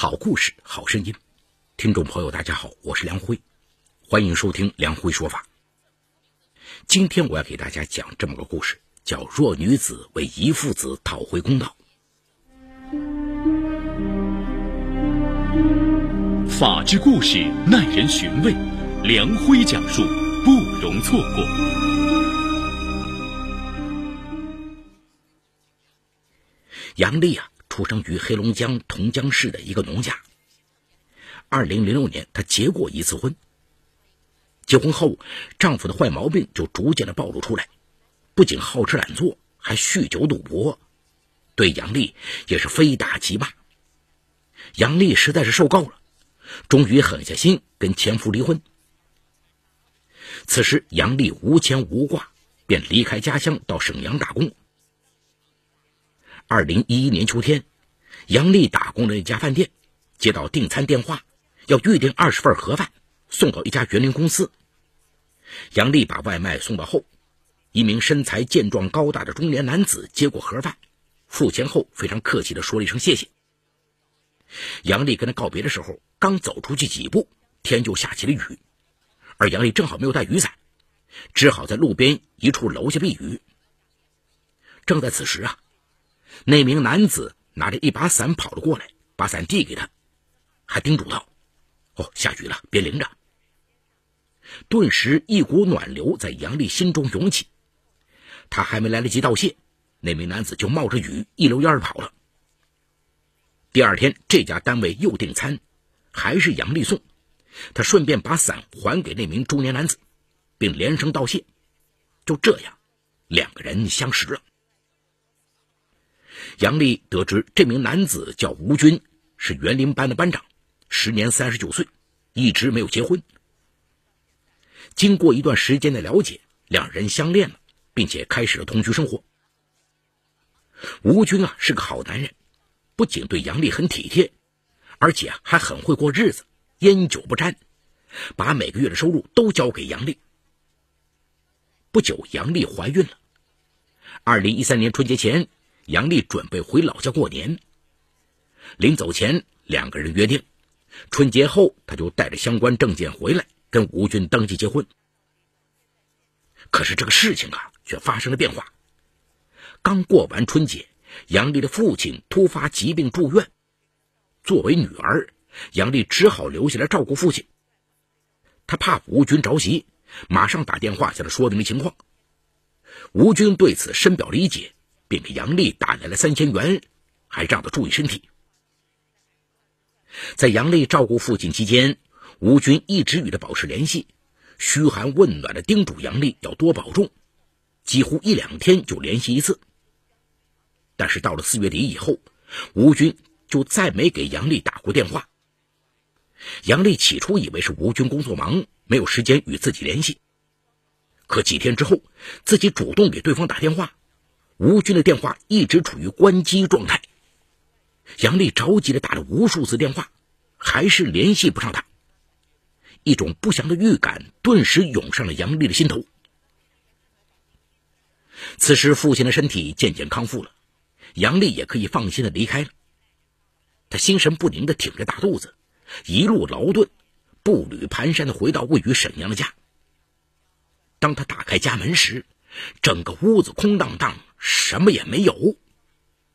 好故事，好声音。听众朋友，大家好，我是梁辉，欢迎收听梁辉说法。今天我要给大家讲这么个故事，叫《弱女子为遗父子讨回公道》。法治故事耐人寻味，梁辉讲述不容错过。杨丽啊。出生于黑龙江同江市的一个农家。二零零六年，她结过一次婚。结婚后，丈夫的坏毛病就逐渐的暴露出来，不仅好吃懒做，还酗酒赌博，对杨丽也是非打即骂。杨丽实在是受够了，终于狠下心跟前夫离婚。此时，杨丽无牵无挂，便离开家乡到沈阳打工。二零一一年秋天，杨丽打工的一家饭店接到订餐电话，要预订二十份盒饭送到一家园林公司。杨丽把外卖送到后，一名身材健壮高大的中年男子接过盒饭，付钱后非常客气的说了一声谢谢。杨丽跟他告别的时候，刚走出去几步，天就下起了雨，而杨丽正好没有带雨伞，只好在路边一处楼下避雨。正在此时啊。那名男子拿着一把伞跑了过来，把伞递给他，还叮嘱道：“哦，下雨了，别淋着。”顿时一股暖流在杨丽心中涌起。他还没来得及道谢，那名男子就冒着雨一溜烟儿跑了。第二天，这家单位又订餐，还是杨丽送，他顺便把伞还给那名中年男子，并连声道谢。就这样，两个人相识了。杨丽得知这名男子叫吴军，是园林班的班长，时年三十九岁，一直没有结婚。经过一段时间的了解，两人相恋了，并且开始了同居生活。吴军啊是个好男人，不仅对杨丽很体贴，而且还很会过日子，烟酒不沾，把每个月的收入都交给杨丽。不久，杨丽怀孕了。二零一三年春节前。杨丽准备回老家过年，临走前，两个人约定，春节后他就带着相关证件回来，跟吴军登记结婚。可是这个事情啊，却发生了变化。刚过完春节，杨丽的父亲突发疾病住院，作为女儿，杨丽只好留下来照顾父亲。他怕吴军着急，马上打电话向他说明了情况。吴军对此深表理解。并给杨丽打来了三千元，还让她注意身体。在杨丽照顾父亲期间，吴军一直与她保持联系，嘘寒问暖的叮嘱杨丽要多保重，几乎一两天就联系一次。但是到了四月底以后，吴军就再没给杨丽打过电话。杨丽起初以为是吴军工作忙，没有时间与自己联系，可几天之后，自己主动给对方打电话。吴军的电话一直处于关机状态，杨丽着急的打了无数次电话，还是联系不上他。一种不祥的预感顿时涌上了杨丽的心头。此时，父亲的身体渐渐康复了，杨丽也可以放心的离开了。他心神不宁的挺着大肚子，一路劳顿，步履蹒跚的回到位于沈阳的家。当他打开家门时，整个屋子空荡荡。什么也没有，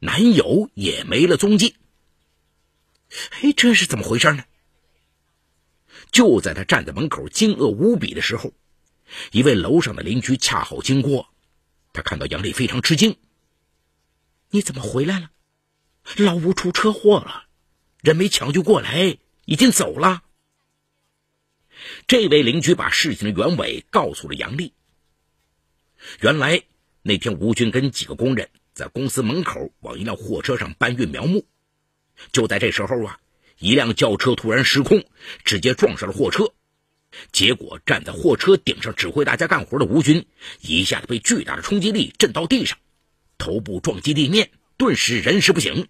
男友也没了踪迹。哎，这是怎么回事呢？就在他站在门口惊愕无比的时候，一位楼上的邻居恰好经过，他看到杨丽非常吃惊：“你怎么回来了？老吴出车祸了，人没抢救过来，已经走了。”这位邻居把事情的原委告诉了杨丽。原来。那天，吴军跟几个工人在公司门口往一辆货车上搬运苗木。就在这时候啊，一辆轿车突然失控，直接撞上了货车。结果，站在货车顶上指挥大家干活的吴军，一下子被巨大的冲击力震到地上，头部撞击地面，顿时人事不省。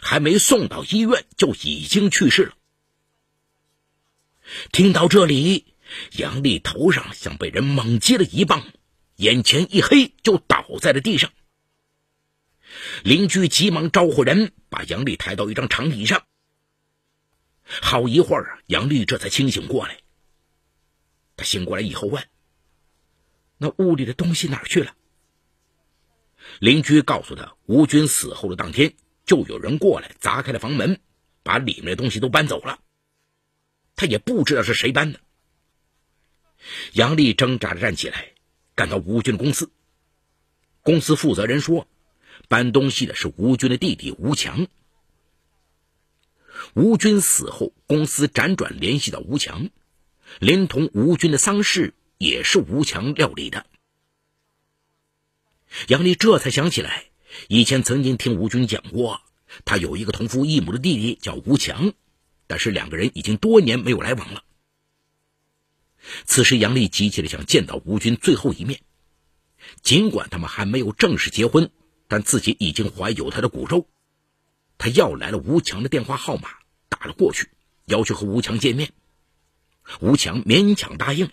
还没送到医院，就已经去世了。听到这里，杨丽头上像被人猛击了一棒。眼前一黑，就倒在了地上。邻居急忙招呼人，把杨丽抬到一张长椅上，好一会儿啊，杨丽这才清醒过来。他醒过来以后问：“那屋里的东西哪去了？”邻居告诉他，吴军死后的当天，就有人过来砸开了房门，把里面的东西都搬走了。他也不知道是谁搬的。杨丽挣扎着站起来，赶到吴军的公司。公司负责人说，搬东西的是吴军的弟弟吴强。吴军死后，公司辗转联系到吴强，连同吴军的丧事也是吴强料理的。杨丽这才想起来，以前曾经听吴军讲过，他有一个同父异母的弟弟叫吴强，但是两个人已经多年没有来往了。此时，杨丽急切的想见到吴军最后一面。尽管他们还没有正式结婚，但自己已经怀有他的骨肉。他要来了吴强的电话号码，打了过去，要求和吴强见面。吴强勉强答应了。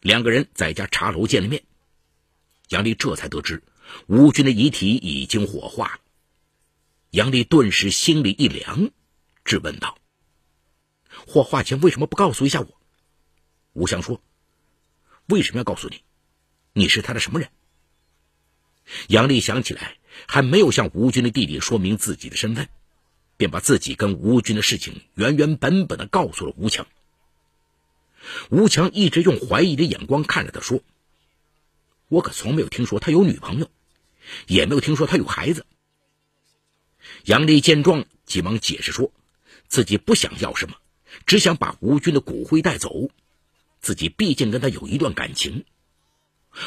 两个人在家茶楼见了面。杨丽这才得知，吴军的遗体已经火化了。杨丽顿时心里一凉，质问道：“火化前为什么不告诉一下我？”吴强说：“为什么要告诉你？你是他的什么人？”杨丽想起来还没有向吴军的弟弟说明自己的身份，便把自己跟吴军的事情原原本本的告诉了吴强。吴强一直用怀疑的眼光看着他说。我可从没有听说他有女朋友，也没有听说他有孩子。杨丽见状，急忙解释说，自己不想要什么，只想把吴军的骨灰带走。自己毕竟跟他有一段感情。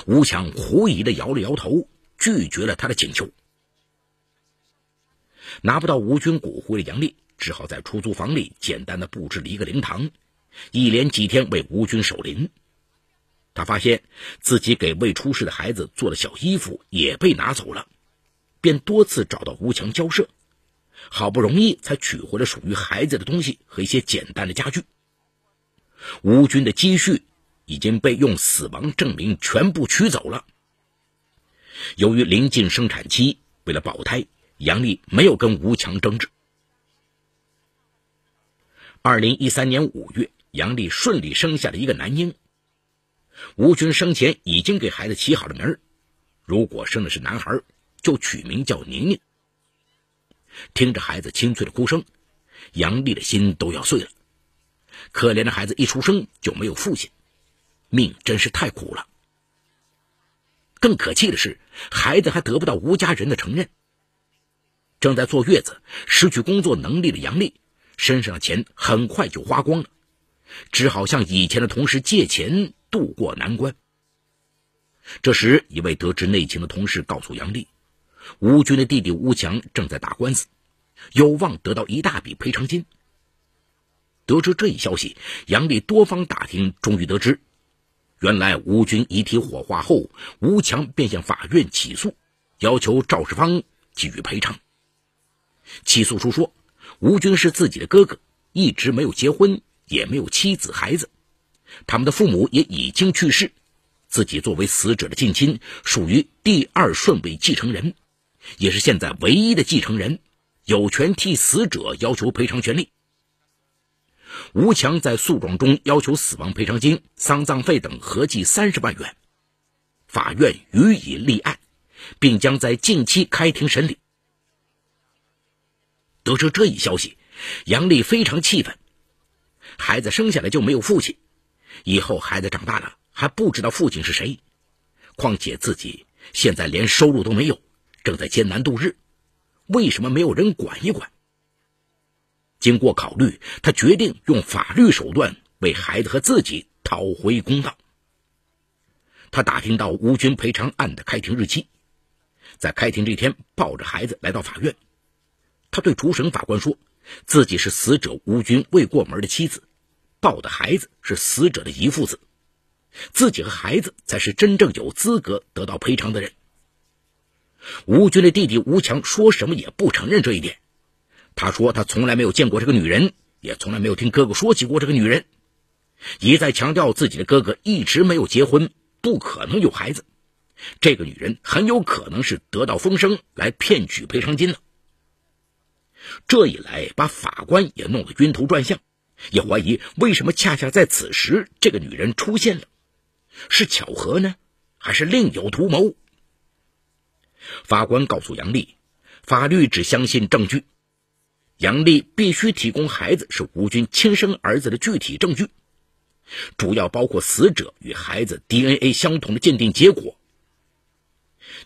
吴强狐疑的摇了摇头，拒绝了他的请求。拿不到吴军骨灰的杨丽，只好在出租房里简单的布置了一个灵堂，一连几天为吴军守灵。他发现自己给未出世的孩子做的小衣服也被拿走了，便多次找到吴强交涉，好不容易才取回了属于孩子的东西和一些简单的家具。吴军的积蓄已经被用死亡证明全部取走了。由于临近生产期，为了保胎，杨丽没有跟吴强争执。二零一三年五月，杨丽顺利生下了一个男婴。吴军生前已经给孩子起好了名儿，如果生的是男孩，就取名叫宁宁。听着孩子清脆的哭声，杨丽的心都要碎了。可怜的孩子一出生就没有父亲，命真是太苦了。更可气的是，孩子还得不到吴家人的承认。正在坐月子、失去工作能力的杨丽，身上的钱很快就花光了，只好向以前的同事借钱。渡过难关。这时，一位得知内情的同事告诉杨丽，吴军的弟弟吴强正在打官司，有望得到一大笔赔偿金。得知这一消息，杨丽多方打听，终于得知，原来吴军遗体火化后，吴强便向法院起诉，要求肇事方给予赔偿。起诉书说，吴军是自己的哥哥，一直没有结婚，也没有妻子孩子。他们的父母也已经去世，自己作为死者的近亲，属于第二顺位继承人，也是现在唯一的继承人，有权替死者要求赔偿权利。吴强在诉状中要求死亡赔偿金、丧葬费等合计三十万元，法院予以立案，并将在近期开庭审理。得知这一消息，杨丽非常气愤，孩子生下来就没有父亲。以后孩子长大了还不知道父亲是谁，况且自己现在连收入都没有，正在艰难度日，为什么没有人管一管？经过考虑，他决定用法律手段为孩子和自己讨回公道。他打听到吴军赔偿案的开庭日期，在开庭这天，抱着孩子来到法院。他对主审法官说，自己是死者吴军未过门的妻子。抱的孩子是死者的遗父子，自己和孩子才是真正有资格得到赔偿的人。吴军的弟弟吴强说什么也不承认这一点，他说他从来没有见过这个女人，也从来没有听哥哥说起过这个女人，一再强调自己的哥哥一直没有结婚，不可能有孩子，这个女人很有可能是得到风声来骗取赔偿金的。这一来，把法官也弄得晕头转向，也怀疑为什么恰恰在此时这个女人出现了，是巧合呢，还是另有图谋？法官告诉杨丽，法律只相信证据，杨丽必须提供孩子是吴军亲生儿子的具体证据，主要包括死者与孩子 DNA 相同的鉴定结果。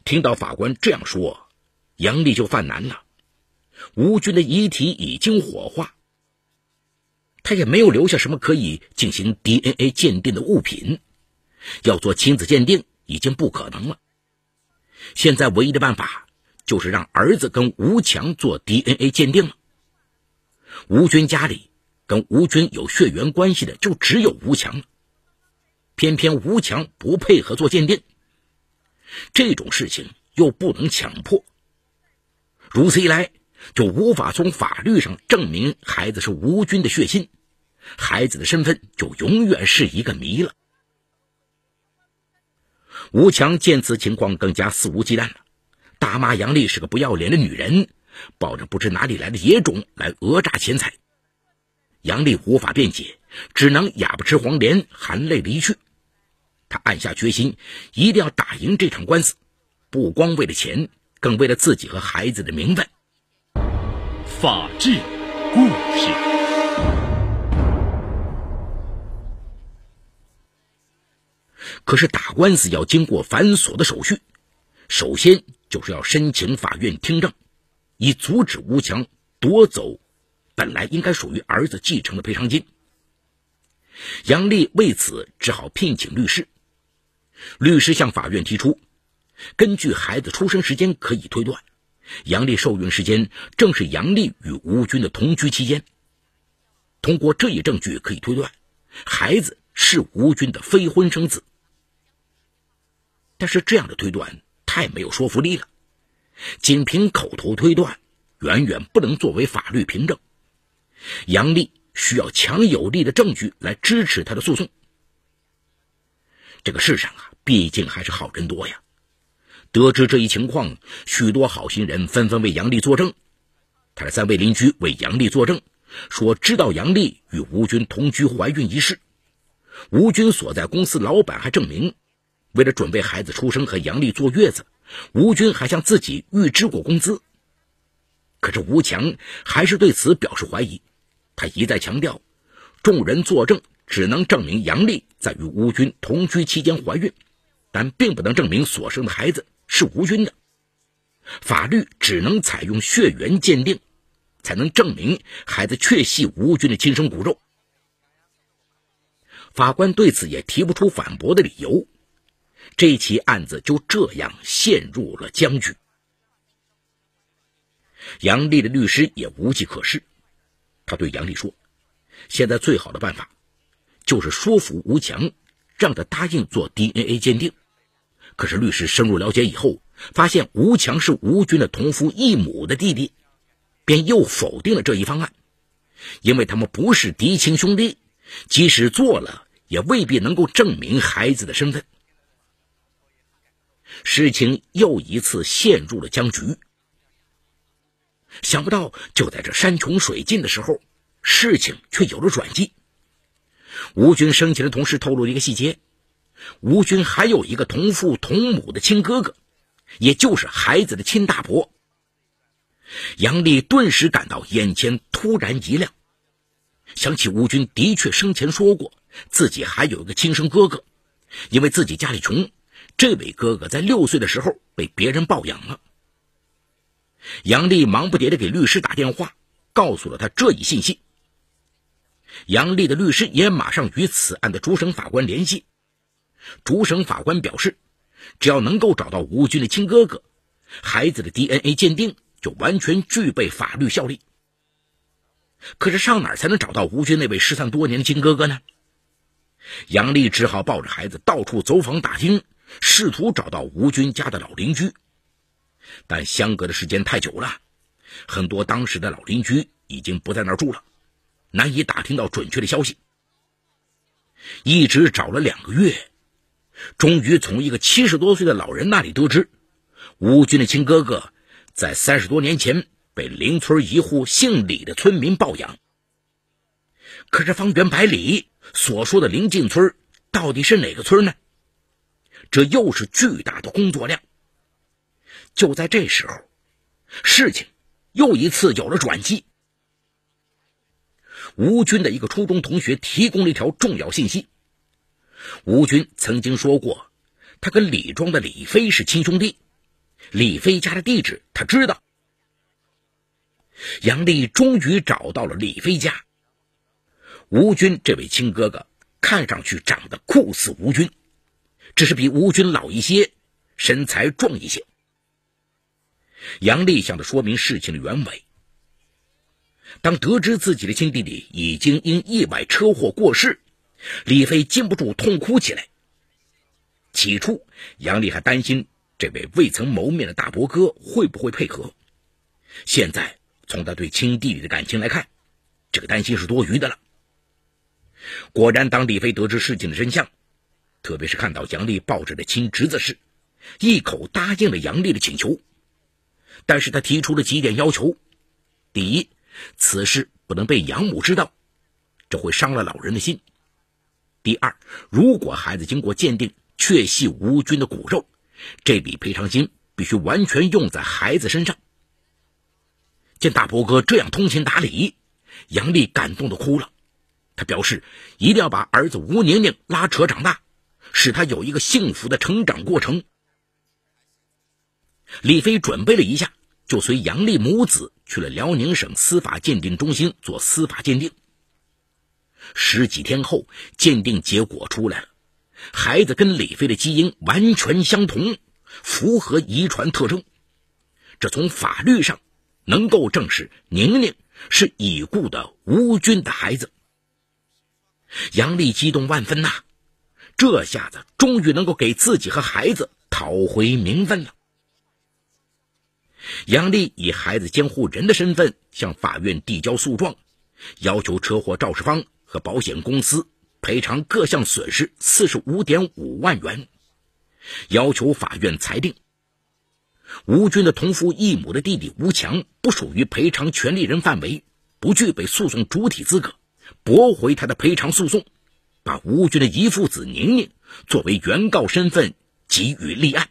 听到法官这样说，杨丽就犯难了。吴军的遗体已经火化，他也没有留下什么可以进行 DNA 鉴定的物品，要做亲子鉴定已经不可能了。现在唯一的办法就是让儿子跟吴强做 DNA 鉴定了。吴军家里跟吴军有血缘关系的就只有吴强了，偏偏吴强不配合做鉴定，这种事情又不能强迫，如此一来。就无法从法律上证明孩子是吴军的血亲，孩子的身份就永远是一个谜了。吴强见此情况，更加肆无忌惮了，大骂杨丽是个不要脸的女人，抱着不知哪里来的野种来讹诈钱财。杨丽无法辩解，只能哑巴吃黄连，含泪离去。他暗下决心，一定要打赢这场官司，不光为了钱，更为了自己和孩子的名分。法治故事。可是打官司要经过繁琐的手续，首先就是要申请法院听证，以阻止吴强夺走本来应该属于儿子继承的赔偿金。杨丽为此只好聘请律师。律师向法院提出，根据孩子出生时间可以推断。杨丽受孕时间正是杨丽与吴军的同居期间。通过这一证据可以推断，孩子是吴军的非婚生子。但是这样的推断太没有说服力了，仅凭口头推断远远不能作为法律凭证。杨丽需要强有力的证据来支持他的诉讼。这个世上啊，毕竟还是好人多呀。得知这一情况，许多好心人纷纷为杨丽作证。他的三位邻居为杨丽作证，说知道杨丽与吴军同居怀孕一事。吴军所在公司老板还证明，为了准备孩子出生和杨丽坐月子，吴军还向自己预支过工资。可是吴强还是对此表示怀疑。他一再强调，众人作证只能证明杨丽在与吴军同居期间怀孕，但并不能证明所生的孩子。是吴军的，法律只能采用血缘鉴定，才能证明孩子确系吴军的亲生骨肉。法官对此也提不出反驳的理由，这起案子就这样陷入了僵局。杨丽的律师也无计可施，他对杨丽说：“现在最好的办法，就是说服吴强，让他答应做 DNA 鉴定。”可是律师深入了解以后，发现吴强是吴军的同父异母的弟弟，便又否定了这一方案，因为他们不是嫡亲兄弟，即使做了，也未必能够证明孩子的身份。事情又一次陷入了僵局。想不到，就在这山穷水尽的时候，事情却有了转机。吴军生前的同事透露一个细节。吴军还有一个同父同母的亲哥哥，也就是孩子的亲大伯。杨丽顿时感到眼前突然一亮，想起吴军的确生前说过自己还有一个亲生哥哥，因为自己家里穷，这位哥哥在六岁的时候被别人抱养了。杨丽忙不迭的给律师打电话，告诉了他这一信息。杨丽的律师也马上与此案的主审法官联系。主审法官表示，只要能够找到吴军的亲哥哥，孩子的 DNA 鉴定就完全具备法律效力。可是上哪儿才能找到吴军那位失散多年的亲哥哥呢？杨丽只好抱着孩子到处走访打听，试图找到吴军家的老邻居。但相隔的时间太久了，很多当时的老邻居已经不在那儿住了，难以打听到准确的消息。一直找了两个月。终于从一个七十多岁的老人那里得知，吴军的亲哥哥在三十多年前被邻村一户姓李的村民抱养。可是方圆百里所说的临近村到底是哪个村呢？这又是巨大的工作量。就在这时候，事情又一次有了转机。吴军的一个初中同学提供了一条重要信息：吴军曾经说过，他跟李庄的李飞是亲兄弟，李飞家的地址他知道。杨丽终于找到了李飞家。吴军这位亲哥哥看上去长得酷似吴军，只是比吴军老一些，身材壮一些。杨丽向他说明事情的原委。当得知自己的亲弟弟已经因意外车祸过世，李飞禁不住痛哭起来。起初，杨丽还担心这位未曾谋面的大伯哥会不会配合。现在，从他对亲弟弟的感情来看，这个担心是多余的了。果然，当李飞得知事情的真相，特别是看到杨丽抱着的亲侄子时，一口答应了杨丽的请求。但是他提出了几点要求：第一，此事不能被养母知道，这会伤了老人的心；第二，如果孩子经过鉴定确系吴军的骨肉，这笔赔偿金必须完全用在孩子身上。见大伯哥这样通情达理，杨丽感动的哭了。他表示一定要把儿子吴宁宁拉扯长大，使他有一个幸福的成长过程。李飞准备了一下，就随杨丽母子去了辽宁省司法鉴定中心做司法鉴定。十几天后，鉴定结果出来了，孩子跟李飞的基因完全相同，符合遗传特征。这从法律上能够证实宁宁是已故的吴军的孩子。杨丽激动万分呐，这下子终于能够给自己和孩子讨回名分了。杨丽以孩子监护人的身份向法院递交诉状，要求车祸肇事方和保险公司赔偿各项损失四十五点五万元，要求法院裁定吴军的同父异母的弟弟吴强不属于赔偿权利人范围，不具备诉讼主体资格。驳回他的赔偿诉讼，把吴军的姨父子宁宁作为原告身份给予立案。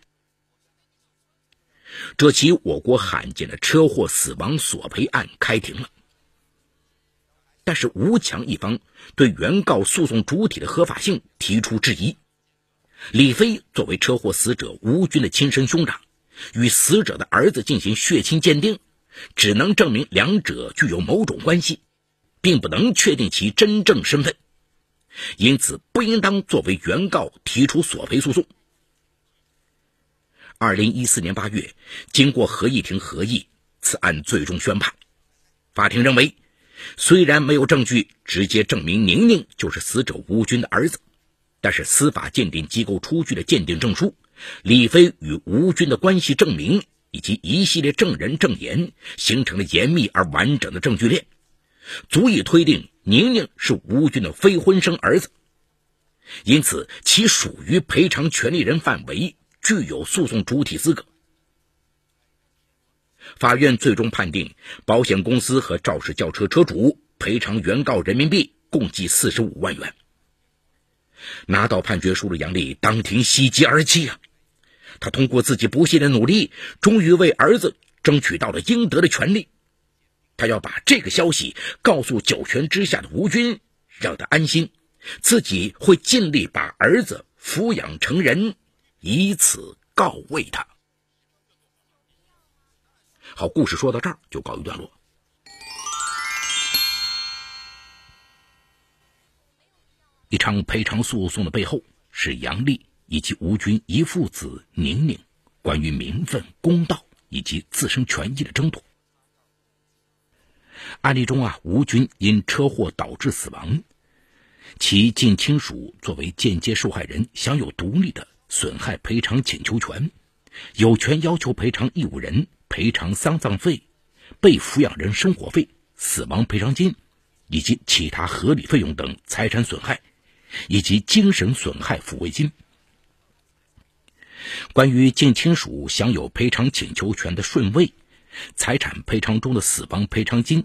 这起我国罕见的车祸死亡索赔案开庭了。但是吴强一方对原告诉讼主体的合法性提出质疑。李飞作为车祸死者吴军的亲生兄长，与死者的儿子进行血亲鉴定，只能证明两者具有某种关系。并不能确定其真正身份，因此不应当作为原告提出索赔诉讼。二零一四年八月，经过合议庭合议，此案最终宣判。法庭认为，虽然没有证据直接证明宁宁就是死者吴军的儿子，但是司法鉴定机构出具的鉴定证书、李飞与吴军的关系证明以及一系列证人证言，形成了严密而完整的证据链。足以推定宁宁是吴军的非婚生儿子，因此其属于赔偿权利人范围，具有诉讼主体资格。法院最终判定保险公司和肇事轿车车主赔偿原告人民币共计四十五万元。拿到判决书的杨丽当庭喜极而泣啊！他通过自己不懈的努力，终于为儿子争取到了应得的权利。他要把这个消息告诉九泉之下的吴军，让他安心，自己会尽力把儿子抚养成人，以此告慰他。好，故事说到这儿就告一段落。一场赔偿诉讼的背后，是杨丽以及吴军一父子宁宁关于名分、公道以及自身权益的争夺。案例中啊，吴军因车祸导致死亡，其近亲属作为间接受害人，享有独立的损害赔偿请求权，有权要求赔偿义务人赔偿丧葬费、被抚养人生活费、死亡赔偿金以及其他合理费用等财产损害，以及精神损害抚慰金。关于近亲属享有赔偿请求权的顺位。财产赔偿中的死亡赔偿金，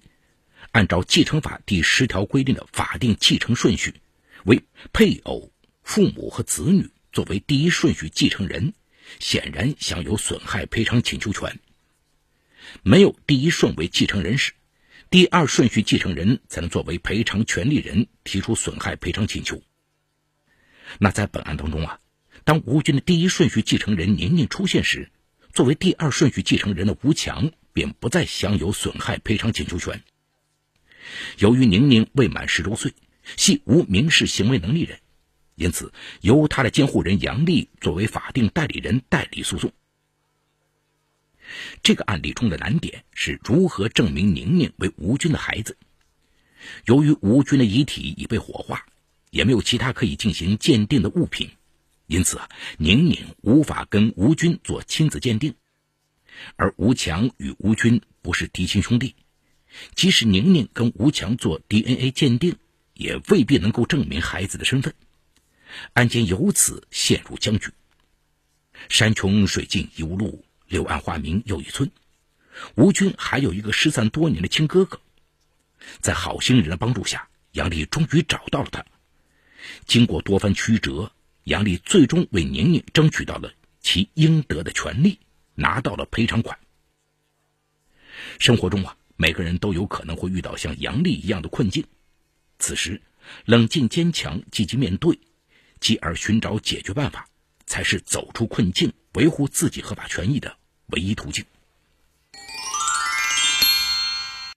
按照继承法第十条规定的法定继承顺序，为配偶、父母和子女作为第一顺序继承人，显然享有损害赔偿请求权。没有第一顺位继承人时，第二顺序继承人才能作为赔偿权利人提出损害赔偿请求。那在本案当中啊，当吴军的第一顺序继承人宁宁出现时，作为第二顺序继承人的吴强便不再享有损害赔偿请求权。由于宁宁未满十周岁，系无民事行为能力人，因此由他的监护人杨丽作为法定代理人代理诉讼。这个案例中的难点是如何证明宁宁为吴军的孩子。由于吴军的遗体已被火化，也没有其他可以进行鉴定的物品，因此啊，宁宁无法跟吴军做亲子鉴定。而吴强与吴军不是嫡亲兄弟，即使宁宁跟吴强做 DNA 鉴定，也未必能够证明孩子的身份。案件由此陷入僵局。山穷水尽疑无路。柳暗花明又一村，吴军还有一个失散多年的亲哥哥，在好心人的帮助下，杨丽终于找到了他。经过多番曲折，杨丽最终为宁宁争取到了其应得的权利，拿到了赔偿款。生活中啊，每个人都有可能会遇到像杨丽一样的困境，此时冷静坚强、积极面对，继而寻找解决办法，才是走出困境、维护自己合法权益的。唯一途径。